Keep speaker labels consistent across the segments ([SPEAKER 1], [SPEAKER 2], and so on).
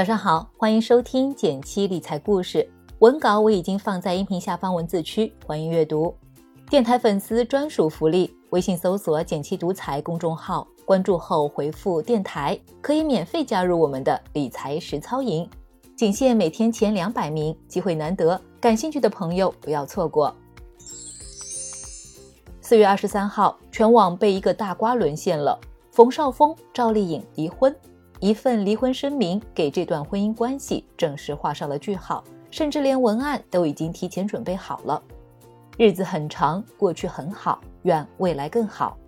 [SPEAKER 1] 早上好，欢迎收听减七理财故事。文稿我已经放在音频下方文字区，欢迎阅读。电台粉丝专属福利：微信搜索“减七独裁公众号，关注后回复“电台”，可以免费加入我们的理财实操营，仅限每天前两百名，机会难得，感兴趣的朋友不要错过。四月二十三号，全网被一个大瓜沦陷了，冯绍峰、赵丽颖离婚。一份离婚声明给这段婚姻关系正式画上了句号，甚至连文案都已经提前准备好了。日子很长，过去很好，愿未来更好。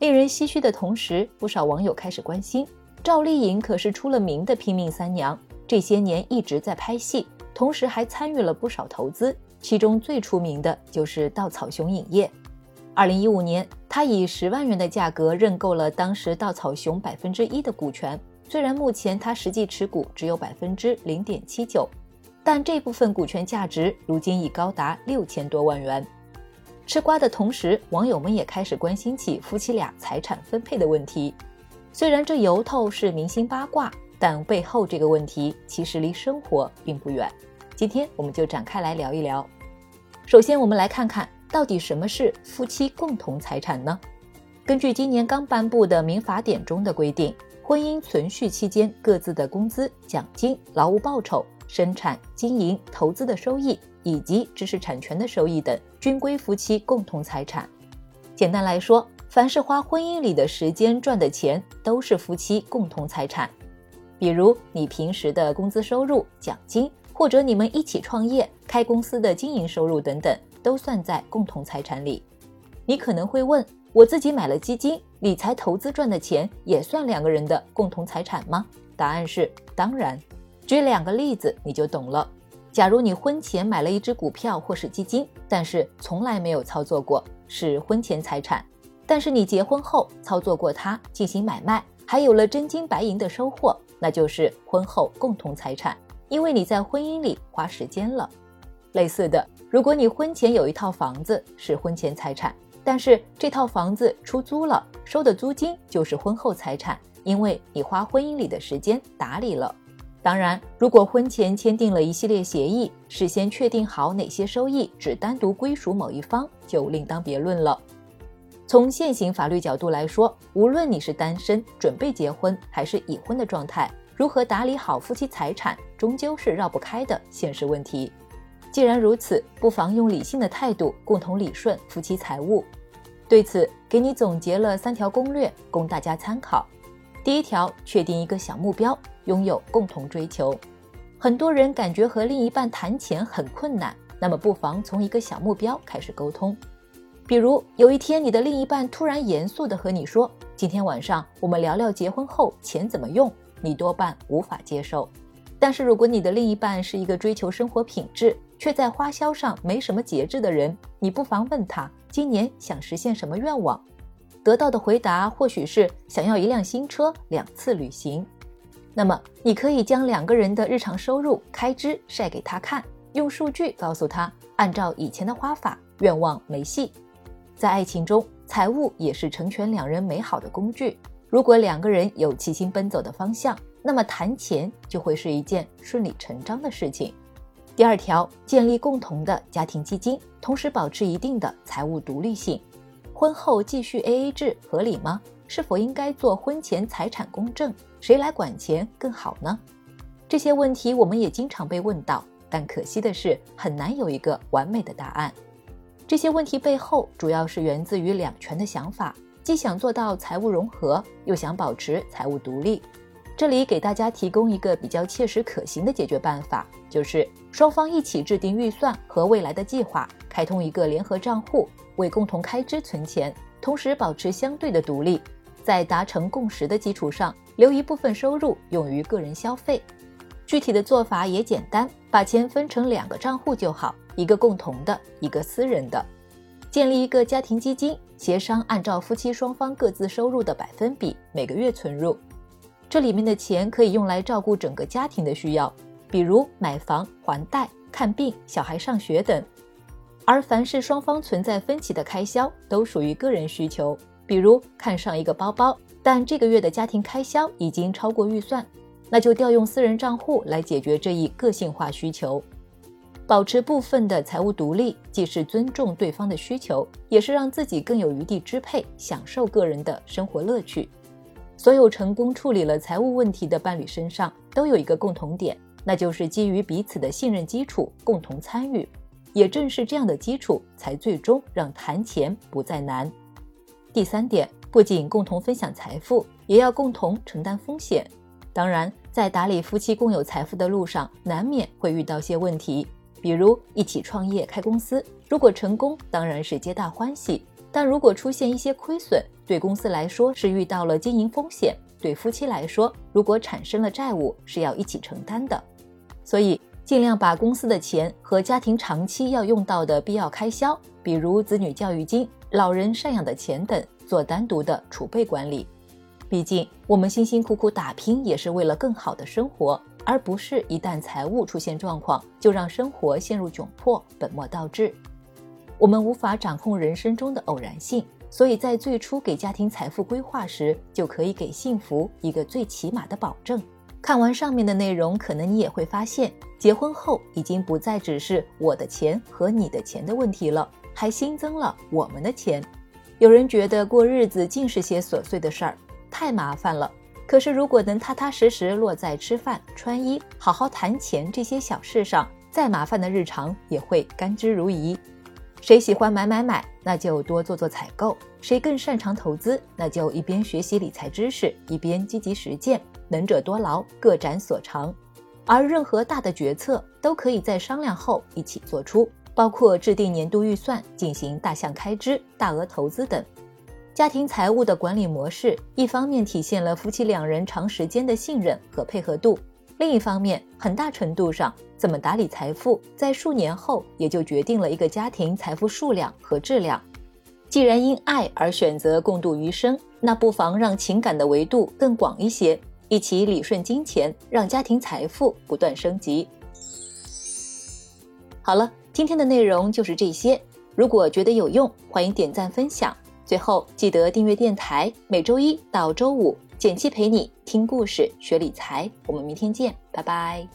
[SPEAKER 1] 令人唏嘘的同时，不少网友开始关心：赵丽颖可是出了名的拼命三娘，这些年一直在拍戏，同时还参与了不少投资，其中最出名的就是稻草熊影业。二零一五年，她以十万元的价格认购了当时稻草熊百分之一的股权。虽然目前他实际持股只有百分之零点七九，但这部分股权价值如今已高达六千多万元。吃瓜的同时，网友们也开始关心起夫妻俩财产分配的问题。虽然这由头是明星八卦，但背后这个问题其实离生活并不远。今天我们就展开来聊一聊。首先，我们来看看到底什么是夫妻共同财产呢？根据今年刚颁布的民法典中的规定。婚姻存续期间各自的工资、奖金、劳务报酬、生产经营、投资的收益以及知识产权的收益等，均归夫妻共同财产。简单来说，凡是花婚姻里的时间赚的钱，都是夫妻共同财产。比如你平时的工资收入、奖金，或者你们一起创业开公司的经营收入等等，都算在共同财产里。你可能会问。我自己买了基金，理财投资赚的钱也算两个人的共同财产吗？答案是当然。举两个例子你就懂了。假如你婚前买了一只股票或是基金，但是从来没有操作过，是婚前财产；但是你结婚后操作过它进行买卖，还有了真金白银的收获，那就是婚后共同财产，因为你在婚姻里花时间了。类似的，如果你婚前有一套房子，是婚前财产。但是这套房子出租了，收的租金就是婚后财产，因为你花婚姻里的时间打理了。当然，如果婚前签订了一系列协议，事先确定好哪些收益只单独归属某一方，就另当别论了。从现行法律角度来说，无论你是单身、准备结婚还是已婚的状态，如何打理好夫妻财产，终究是绕不开的现实问题。既然如此，不妨用理性的态度共同理顺夫妻财务。对此，给你总结了三条攻略，供大家参考。第一条，确定一个小目标，拥有共同追求。很多人感觉和另一半谈钱很困难，那么不妨从一个小目标开始沟通。比如，有一天你的另一半突然严肃地和你说：“今天晚上我们聊聊结婚后钱怎么用。”你多半无法接受。但是如果你的另一半是一个追求生活品质，却在花销上没什么节制的人，你不妨问他今年想实现什么愿望，得到的回答或许是想要一辆新车、两次旅行。那么你可以将两个人的日常收入、开支晒给他看，用数据告诉他，按照以前的花法，愿望没戏。在爱情中，财务也是成全两人美好的工具。如果两个人有齐心奔走的方向，那么谈钱就会是一件顺理成章的事情。第二条，建立共同的家庭基金，同时保持一定的财务独立性。婚后继续 AA 制合理吗？是否应该做婚前财产公证？谁来管钱更好呢？这些问题我们也经常被问到，但可惜的是很难有一个完美的答案。这些问题背后主要是源自于两全的想法，既想做到财务融合，又想保持财务独立。这里给大家提供一个比较切实可行的解决办法，就是双方一起制定预算和未来的计划，开通一个联合账户，为共同开支存钱，同时保持相对的独立。在达成共识的基础上，留一部分收入用于个人消费。具体的做法也简单，把钱分成两个账户就好，一个共同的，一个私人的。建立一个家庭基金，协商按照夫妻双方各自收入的百分比，每个月存入。这里面的钱可以用来照顾整个家庭的需要，比如买房、还贷、看病、小孩上学等。而凡是双方存在分歧的开销，都属于个人需求，比如看上一个包包，但这个月的家庭开销已经超过预算，那就调用私人账户来解决这一个性化需求。保持部分的财务独立，既是尊重对方的需求，也是让自己更有余地支配、享受个人的生活乐趣。所有成功处理了财务问题的伴侣身上都有一个共同点，那就是基于彼此的信任基础，共同参与。也正是这样的基础，才最终让谈钱不再难。第三点，不仅共同分享财富，也要共同承担风险。当然，在打理夫妻共有财富的路上，难免会遇到些问题。比如一起创业开公司，如果成功当然是皆大欢喜，但如果出现一些亏损，对公司来说是遇到了经营风险，对夫妻来说，如果产生了债务是要一起承担的。所以尽量把公司的钱和家庭长期要用到的必要开销，比如子女教育金、老人赡养的钱等，做单独的储备管理。毕竟我们辛辛苦苦打拼也是为了更好的生活。而不是一旦财务出现状况，就让生活陷入窘迫，本末倒置。我们无法掌控人生中的偶然性，所以在最初给家庭财富规划时，就可以给幸福一个最起码的保证。看完上面的内容，可能你也会发现，结婚后已经不再只是我的钱和你的钱的问题了，还新增了我们的钱。有人觉得过日子尽是些琐碎的事儿，太麻烦了。可是，如果能踏踏实实落在吃饭、穿衣、好好谈钱这些小事上，再麻烦的日常也会甘之如饴。谁喜欢买买买，那就多做做采购；谁更擅长投资，那就一边学习理财知识，一边积极实践。能者多劳，各展所长。而任何大的决策都可以在商量后一起做出，包括制定年度预算、进行大项开支、大额投资等。家庭财务的管理模式，一方面体现了夫妻两人长时间的信任和配合度，另一方面，很大程度上，怎么打理财富，在数年后也就决定了一个家庭财富数量和质量。既然因爱而选择共度余生，那不妨让情感的维度更广一些，一起理顺金钱，让家庭财富不断升级。好了，今天的内容就是这些。如果觉得有用，欢迎点赞分享。最后记得订阅电台，每周一到周五，简七陪你听故事、学理财。我们明天见，拜拜。